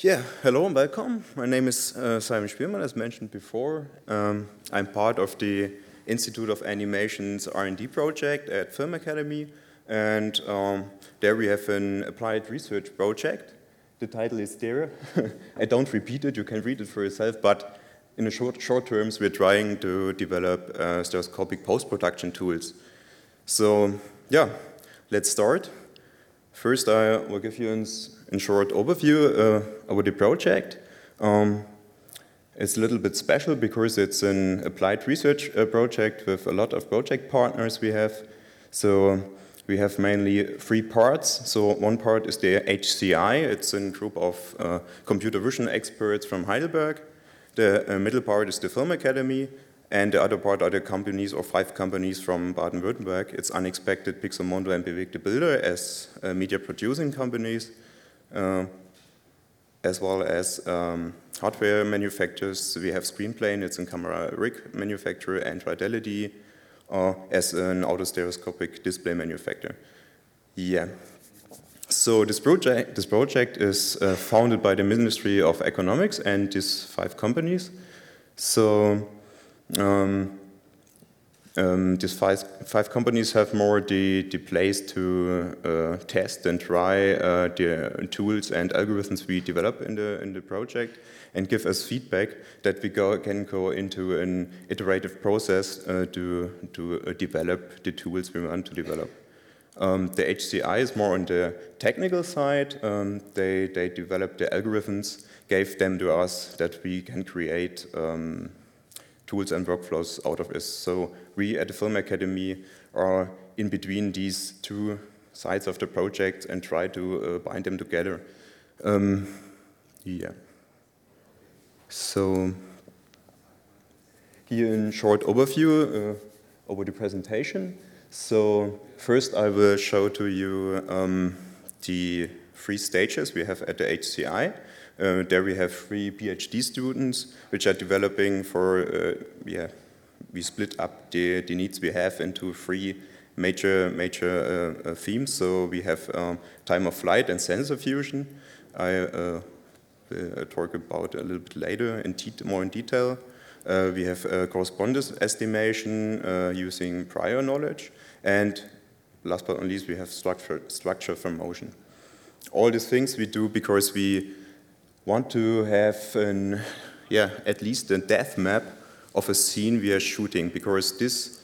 Yeah, hello and welcome. My name is uh, Simon Spielmann, as mentioned before. Um, I'm part of the Institute of Animation's R&D project at Film Academy, and um, there we have an applied research project. The title is there. I don't repeat it, you can read it for yourself, but in the short, short terms, we're trying to develop uh, stereoscopic post-production tools. So, yeah, let's start. First, I will give you a short overview uh, the project. Um, it's a little bit special because it's an applied research uh, project with a lot of project partners we have. So we have mainly three parts. So one part is the HCI. It's a group of uh, computer vision experts from Heidelberg. The uh, middle part is the Film Academy. And the other part are the companies or five companies from Baden-Württemberg. It's Unexpected, Pixelmondo, and Bewegte Bilder as uh, media producing companies, as well as um, hardware manufacturers. We have Screenplane, it's a camera rig manufacturer, and Fidelity uh, as an autostereoscopic display manufacturer. Yeah. So this project, this project is uh, founded by the Ministry of Economics and these five companies. So um, um, these five, five companies have more the, the place to uh, test and try uh, the tools and algorithms we develop in the, in the project and give us feedback that we go, can go into an iterative process uh, to, to uh, develop the tools we want to develop. Um, the HCI is more on the technical side. Um, they, they developed the algorithms, gave them to us that we can create um, tools and workflows out of this. So we at the Film Academy are in between these two sides of the project and try to uh, bind them together. Um, yeah. So here in short overview uh, over the presentation. So first I will show to you um, the three stages we have at the HCI. Uh, there we have three PhD students which are developing for, uh, yeah, we split up the, the needs we have into three major major uh, uh themes. So we have um, time of flight and sensor fusion. I uh, will talk about a little bit later in more in detail. Uh, we have correspondence estimation using prior knowledge, and last but not least, we have structure structure from motion. All these things we do because we want to have an, yeah, at least a depth map of a scene we are shooting because this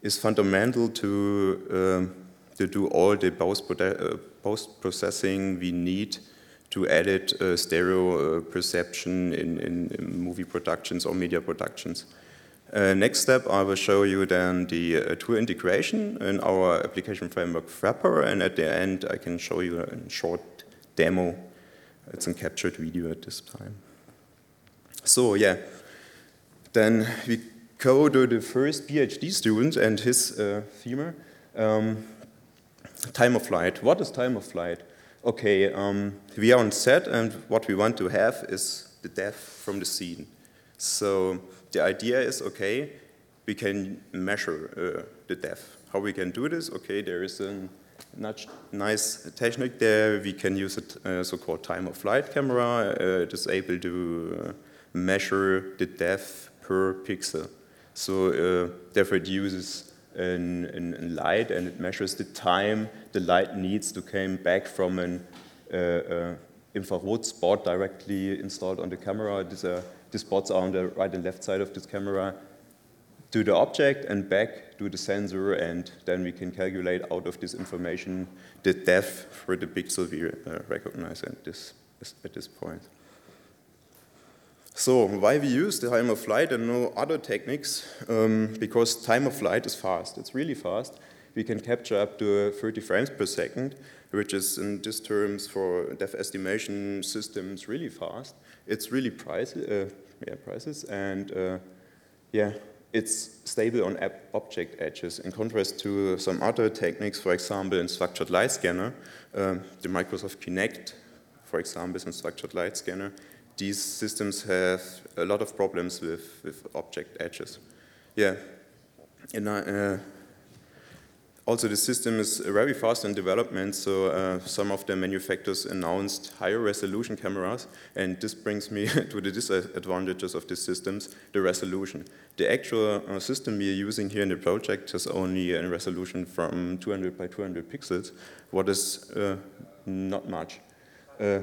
is fundamental to, um, to do all the uh, post-processing we need to edit uh, stereo uh, perception in, in, in, movie productions or media productions. Uh, next step, I will show you then the uh, tool integration in our application framework Frapper, and at the end I can show you a short demo it's a captured video at this time. So yeah, then we go to the first PhD student and his uh, femur. Um, time of flight. What is time of flight? Okay, um, we are on set and what we want to have is the depth from the scene. So the idea is, okay, we can measure uh, the depth. How we can do this? Okay, there is an nice technique there. We can use a uh, so-called time of flight camera. Uh, it is able to uh, measure the depth per pixel. So therefore it uses an, an, light and it measures the time the light needs to come back from an infrared spot directly installed on the camera. These, these spots are on the right and left side of this camera to the object and back to the sensor, and then we can calculate out of this information the depth for the pixel we uh, recognize at this, at this point. So why we use the time of flight and no other techniques? Um, because time of flight is fast. It's really fast. We can capture up to 30 frames per second, which is in these terms for depth estimation systems really fast. It's really price, uh, yeah, prices and uh, yeah, it's stable on object edges in contrast to some other techniques, for example, in structured light scanner, um, the Microsoft Kinect, for example, is a structured light scanner. These systems have a lot of problems with, with object edges. Yeah, and, uh, also, the system is very fast in development, so uh, some of the manufacturers announced higher resolution cameras, and this brings me to the disadvantages of these systems, the resolution. The actual uh, system we are using here in the project has only a resolution from 200 by 200 pixels, what is uh, not much. Uh,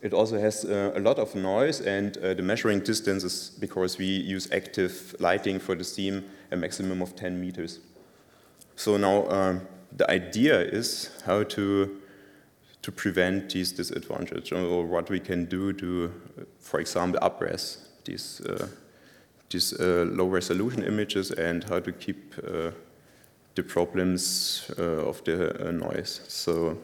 it also has uh, a lot of noise, and uh, the measuring distance is, because we use active lighting for the steam, a maximum of 10 meters. So now um, the idea is how to to prevent these disadvantages or what we can do to, for example, upres these uh, these uh, low resolution images and how to keep uh, the problems uh, of the uh, noise. So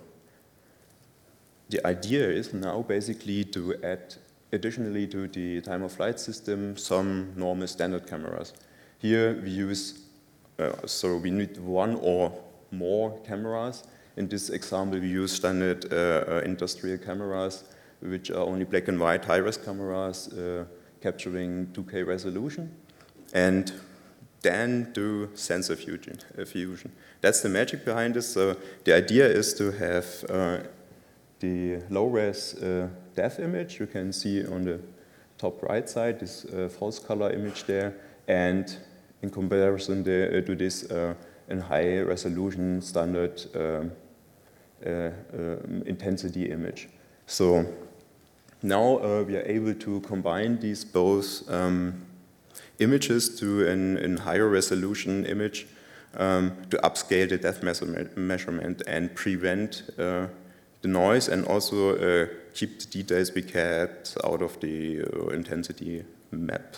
the idea is now basically to add additionally to the time of flight system some normal standard cameras. Here we use uh, so we need one or more cameras. In this example, we use standard uh, uh, industrial cameras, which are only black and white high-res cameras capturing 2K resolution. And then do sensor fusion. Uh, fusion. That's the magic behind this. So the idea is to have uh, the low-res uh, depth image. You can see on the top right side this false color image there, and in comparison uh, to this uh, in high resolution standard um, uh, intensity image. So now we are able to combine these both um, images to an, an, higher resolution image um, to upscale the depth measurement and prevent uh, the noise and also uh, keep the details we kept out of the uh, intensity map.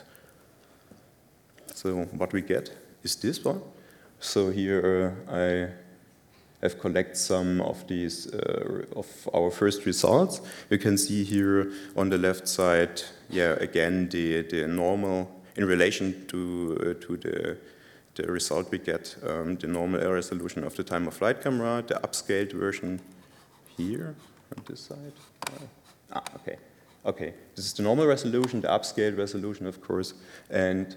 So what we get is this one. So here uh, I have collected some of these uh, of our first results. You can see here on the left side, yeah, again the the normal in relation to uh, to the the result we get, um, the normal air resolution of the time of flight camera, the upscaled version here on this side. ah, okay. Okay, this is the normal resolution, the upscaled resolution, of course, and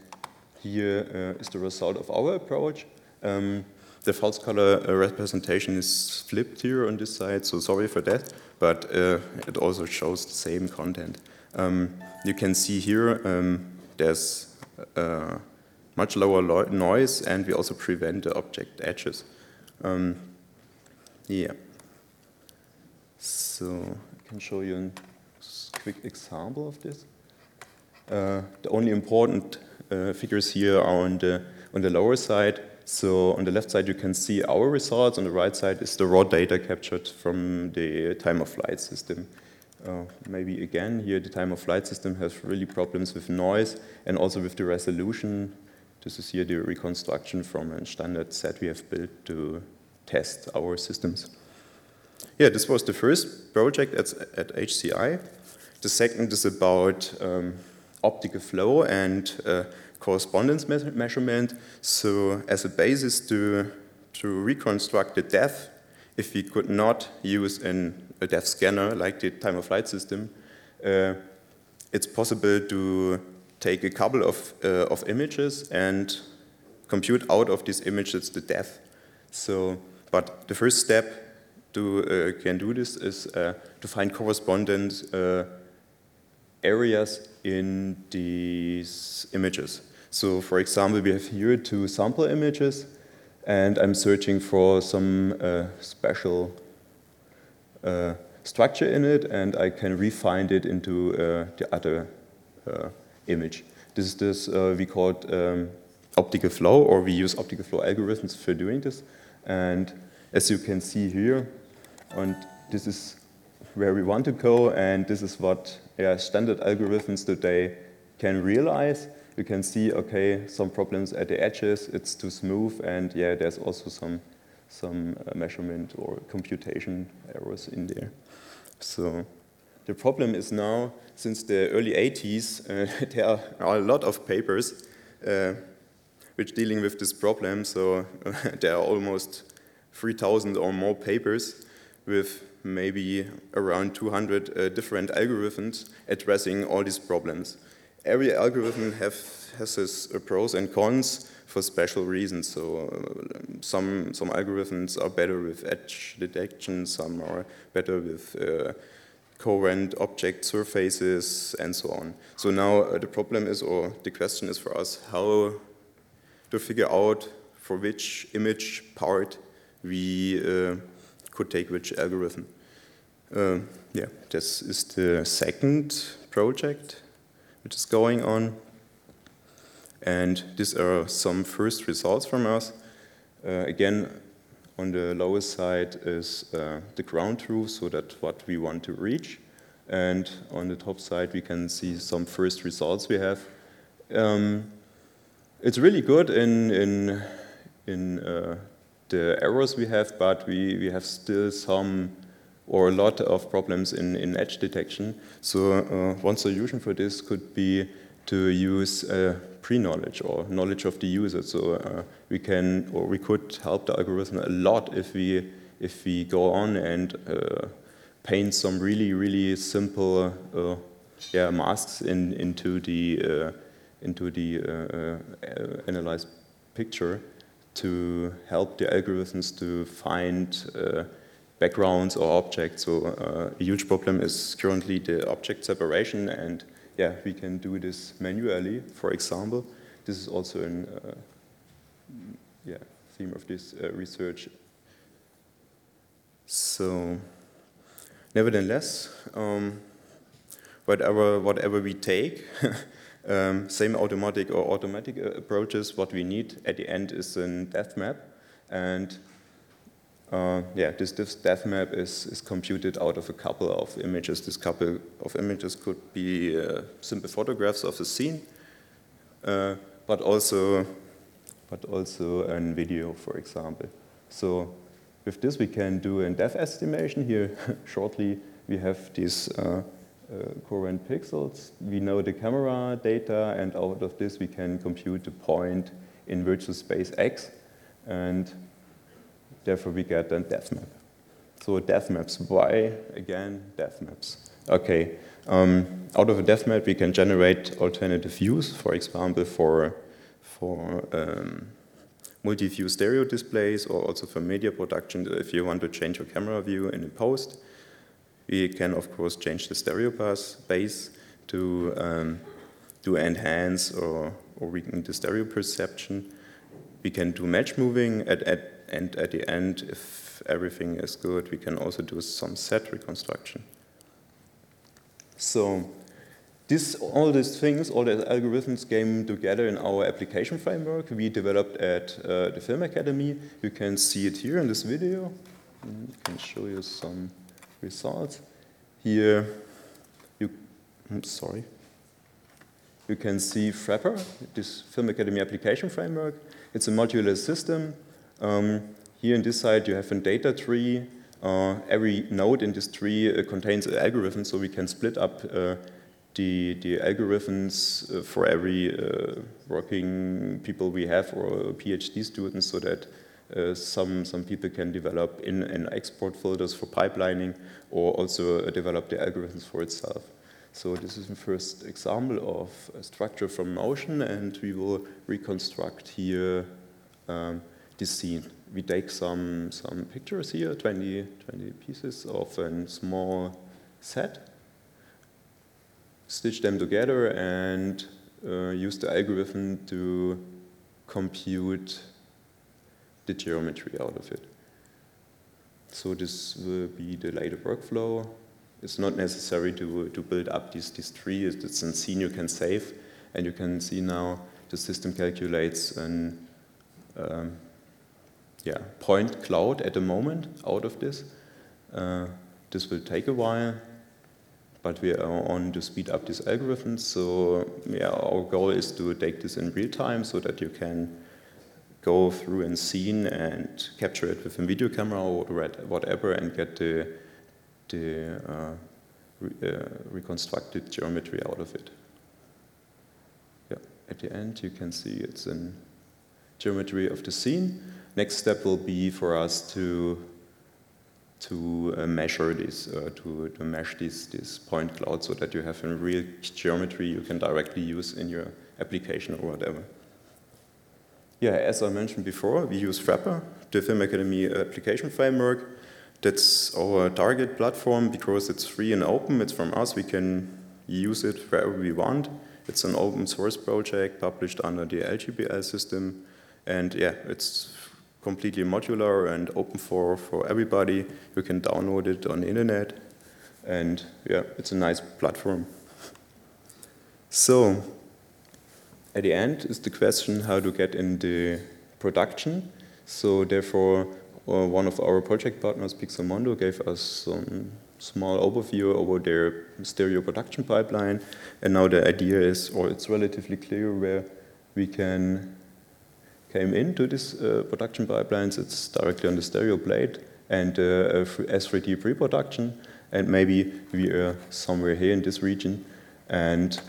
here uh, is the result of our approach. Um, the false color uh, representation is flipped here on this side, so sorry for that, but uh, it also shows the same content. Um, you can see here um, there's much lower noise and we also prevent the object edges. Um, yeah. So I can show you a quick example of this. Uh, the only important uh, figures here are on the, on the lower side. So on the left side, you can see our results. On the right side is the raw data captured from the time of flight system. Uh, maybe again, here the time of flight system has really problems with noise and also with the resolution. This is here the reconstruction from a standard set we have built to test our systems. Yeah, this was the first project at, at HCI. The second is about um, optical flow and uh, correspondence me measurement. So as a basis to, to reconstruct the depth, if we could not use an, a depth scanner like the time of flight system, uh, it's possible to take a couple of, uh, of images and compute out of these images the depth. So, but the first step to uh, can do this is uh, to find correspondent uh, areas in these images. So for example, we have here two sample images, and I'm searching for some uh, special uh, structure in it, and I can refine it into uh, the other uh, image. This is this uh, we call it um, optical flow, or we use optical flow algorithms for doing this. And as you can see here, and this is where we want to go, and this is what yeah, standard algorithms today can realize. You can see, okay, some problems at the edges, it's too smooth, and yeah, there's also some, some uh, measurement or computation errors in there. So the problem is now, since the early 80s, uh, there are a lot of papers uh, which dealing with this problem. So there are almost 3,000 or more papers with maybe around 200 uh, different algorithms addressing all these problems. every algorithm have, has its pros and cons for special reasons. So uh, some, some algorithms are better with edge detection, some are better with uh, coherent object surfaces and so on. So now uh, the problem is, or the question is for us, how to figure out for which image part we uh, could take which algorithm. Uh, yeah, this is the second project which is going on. And these are some first results from us. Uh, again, on the lowest side is uh, the ground truth, so that's what we want to reach. And on the top side, we can see some first results we have. Um, it's really good in, in, in uh, the errors we have, but we, we have still some or a lot of problems in, in edge detection. So uh, one solution for this could be to use uh, pre-knowledge or knowledge of the user. So uh, we can or we could help the algorithm a lot if we if we go on and uh, paint some really really simple uh, yeah masks in, into the uh, into the analyzed picture to help the algorithms to find backgrounds or objects. So uh, a huge problem is currently the object separation and yeah, we can do this manually, for example. This is also a uh, yeah, theme of this uh, research. So nevertheless, um, whatever, whatever we take, um, same automatic or automatic uh, approaches, what we need at the end is a depth map. And uh, yeah, this, this depth map is, is computed out of a couple of images. This couple of images could be uh, simple photographs of the scene, uh, but also but also a video, for example. So with this, we can do a depth estimation. Here, shortly, we have these uh, uh, pixels. We know the camera data, and out of this, we can compute the point in virtual space X. And Therefore, we get a depth map. So depth maps, why again depth maps? Okay, um, out of a depth map we can generate alternative views, for example, for, for um, multi-view stereo displays or also for media production if you want to change your camera view in a post. We can of course change the stereo bus base to, um, to enhance or, or weaken the stereo perception. We can do match moving at, at and at the end, if everything is good, we can also do some set reconstruction. So this, all these things, all the algorithms came together in our application framework we developed at uh, the Film Academy. You can see it here in this video. I can show you some results. Here, you, I'm sorry. You can see Frapper, this Film Academy application framework. It's a modular system um, here in this side you have a data tree. Uh, every node in this tree uh, contains an algorithm, so we can split up uh, the, the algorithms uh, for every uh, working people we have or PhD students so that uh, some, some people can develop in export filters for pipelining or also develop the algorithms for itself. So this is the first example of a structure from motion and we will reconstruct here um, this scene. We take some, some pictures here, 20, 20 pieces of a small set, stitch them together and uh, use the algorithm to compute the geometry out of it. So this will be the later workflow. It's not necessary to, to build up this, this tree. It's a scene you can save. And you can see now the system calculates an um, yeah, point cloud at the moment out of this. Uh, this will take a while, but we are on to speed up these algorithms. So yeah, our goal is to take this in real time so that you can go through and scene and capture it with a video camera or whatever and get the, the uh, re uh, reconstructed geometry out of it. Yeah, at the end you can see it's in geometry of the scene. Next step will be for us to to uh, measure this, uh, to, to mesh this, this point cloud so that you have a real geometry you can directly use in your application or whatever. Yeah, as I mentioned before, we use Frapper, the Film Academy application framework. That's our target platform because it's free and open. It's from us. We can use it wherever we want. It's an open source project published under the LGPL system. And yeah, it's completely modular and open for, for everybody. You can download it on the internet. And yeah, it's a nice platform. So, at the end is the question how to get in the production. So therefore, uh, one of our project partners, Pixelmondo, gave us some small overview over their stereo production pipeline. And now the idea is, or it's relatively clear where we can came into this uh, production pipelines. It's directly on the stereo plate and uh, S3D pre-production. And maybe we are somewhere here in this region. And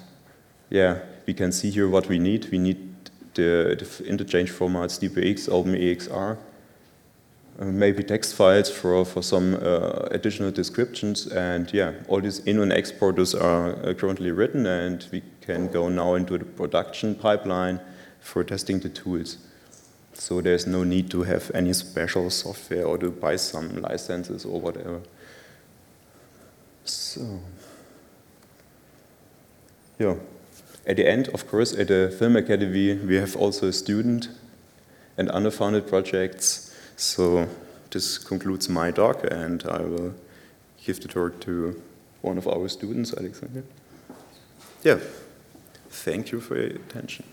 yeah, we can see here what we need. We need the, the interchange formats DPX, OpenEXR, uh, maybe text files for, for some uh, additional descriptions. And yeah, all these in and exporters are uh, currently written and we can go now into the production pipeline for testing the tools. So there's no need to have any special software or to buy some licenses or whatever. So, yeah. At the end, of course, at the Film Academy, we have also student and underfunded projects. So this concludes my talk, and I will give the talk to one of our students, Alexander. Yeah, thank you for your attention.